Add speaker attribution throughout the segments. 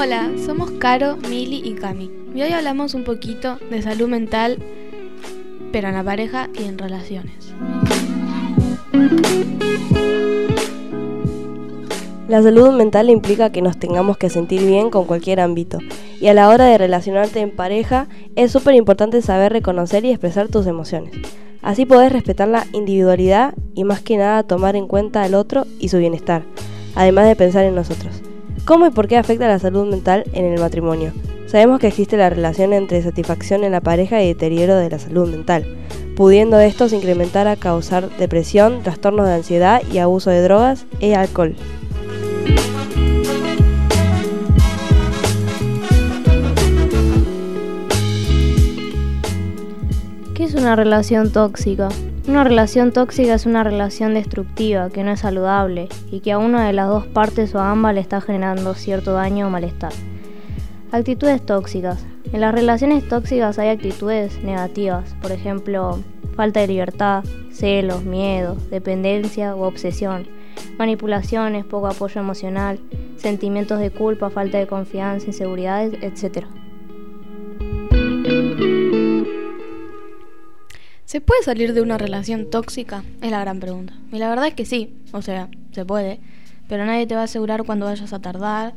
Speaker 1: Hola, somos Caro, Mili y Cami. Y hoy hablamos un poquito de salud mental, pero en la pareja y en relaciones.
Speaker 2: La salud mental implica que nos tengamos que sentir bien con cualquier ámbito. Y a la hora de relacionarte en pareja, es súper importante saber reconocer y expresar tus emociones. Así podés respetar la individualidad y más que nada tomar en cuenta al otro y su bienestar, además de pensar en nosotros. ¿Cómo y por qué afecta la salud mental en el matrimonio? Sabemos que existe la relación entre satisfacción en la pareja y deterioro de la salud mental, pudiendo estos incrementar a causar depresión, trastornos de ansiedad y abuso de drogas y alcohol.
Speaker 3: ¿Qué es una relación tóxica? Una relación tóxica es una relación destructiva que no es saludable y que a una de las dos partes o a ambas le está generando cierto daño o malestar. Actitudes tóxicas. En las relaciones tóxicas hay actitudes negativas, por ejemplo, falta de libertad, celos, miedo, dependencia o obsesión, manipulaciones, poco apoyo emocional, sentimientos de culpa, falta de confianza, inseguridades, etc.
Speaker 1: ¿Se puede salir de una relación tóxica? Es la gran pregunta. Y la verdad es que sí, o sea, se puede, pero nadie te va a asegurar cuando vayas a tardar,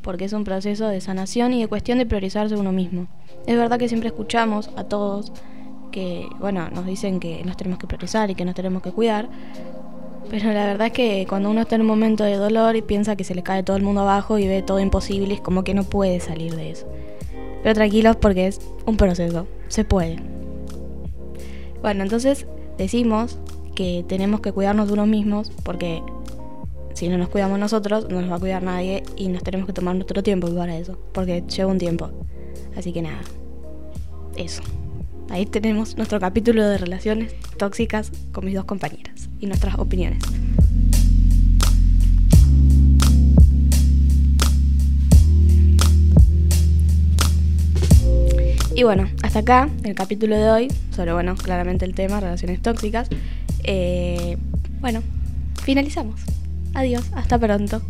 Speaker 1: porque es un proceso de sanación y de cuestión de priorizarse uno mismo. Es verdad que siempre escuchamos a todos que, bueno, nos dicen que nos tenemos que priorizar y que nos tenemos que cuidar, pero la verdad es que cuando uno está en un momento de dolor y piensa que se le cae todo el mundo abajo y ve todo imposible, es como que no puede salir de eso. Pero tranquilos porque es un proceso, se puede. Bueno, entonces decimos que tenemos que cuidarnos de unos mismos porque si no nos cuidamos nosotros, no nos va a cuidar nadie y nos tenemos que tomar nuestro tiempo para eso, porque lleva un tiempo. Así que nada, eso. Ahí tenemos nuestro capítulo de relaciones tóxicas con mis dos compañeras y nuestras opiniones. Y bueno, hasta acá el capítulo de hoy sobre, bueno, claramente el tema, relaciones tóxicas. Eh, bueno, finalizamos. Adiós, hasta pronto.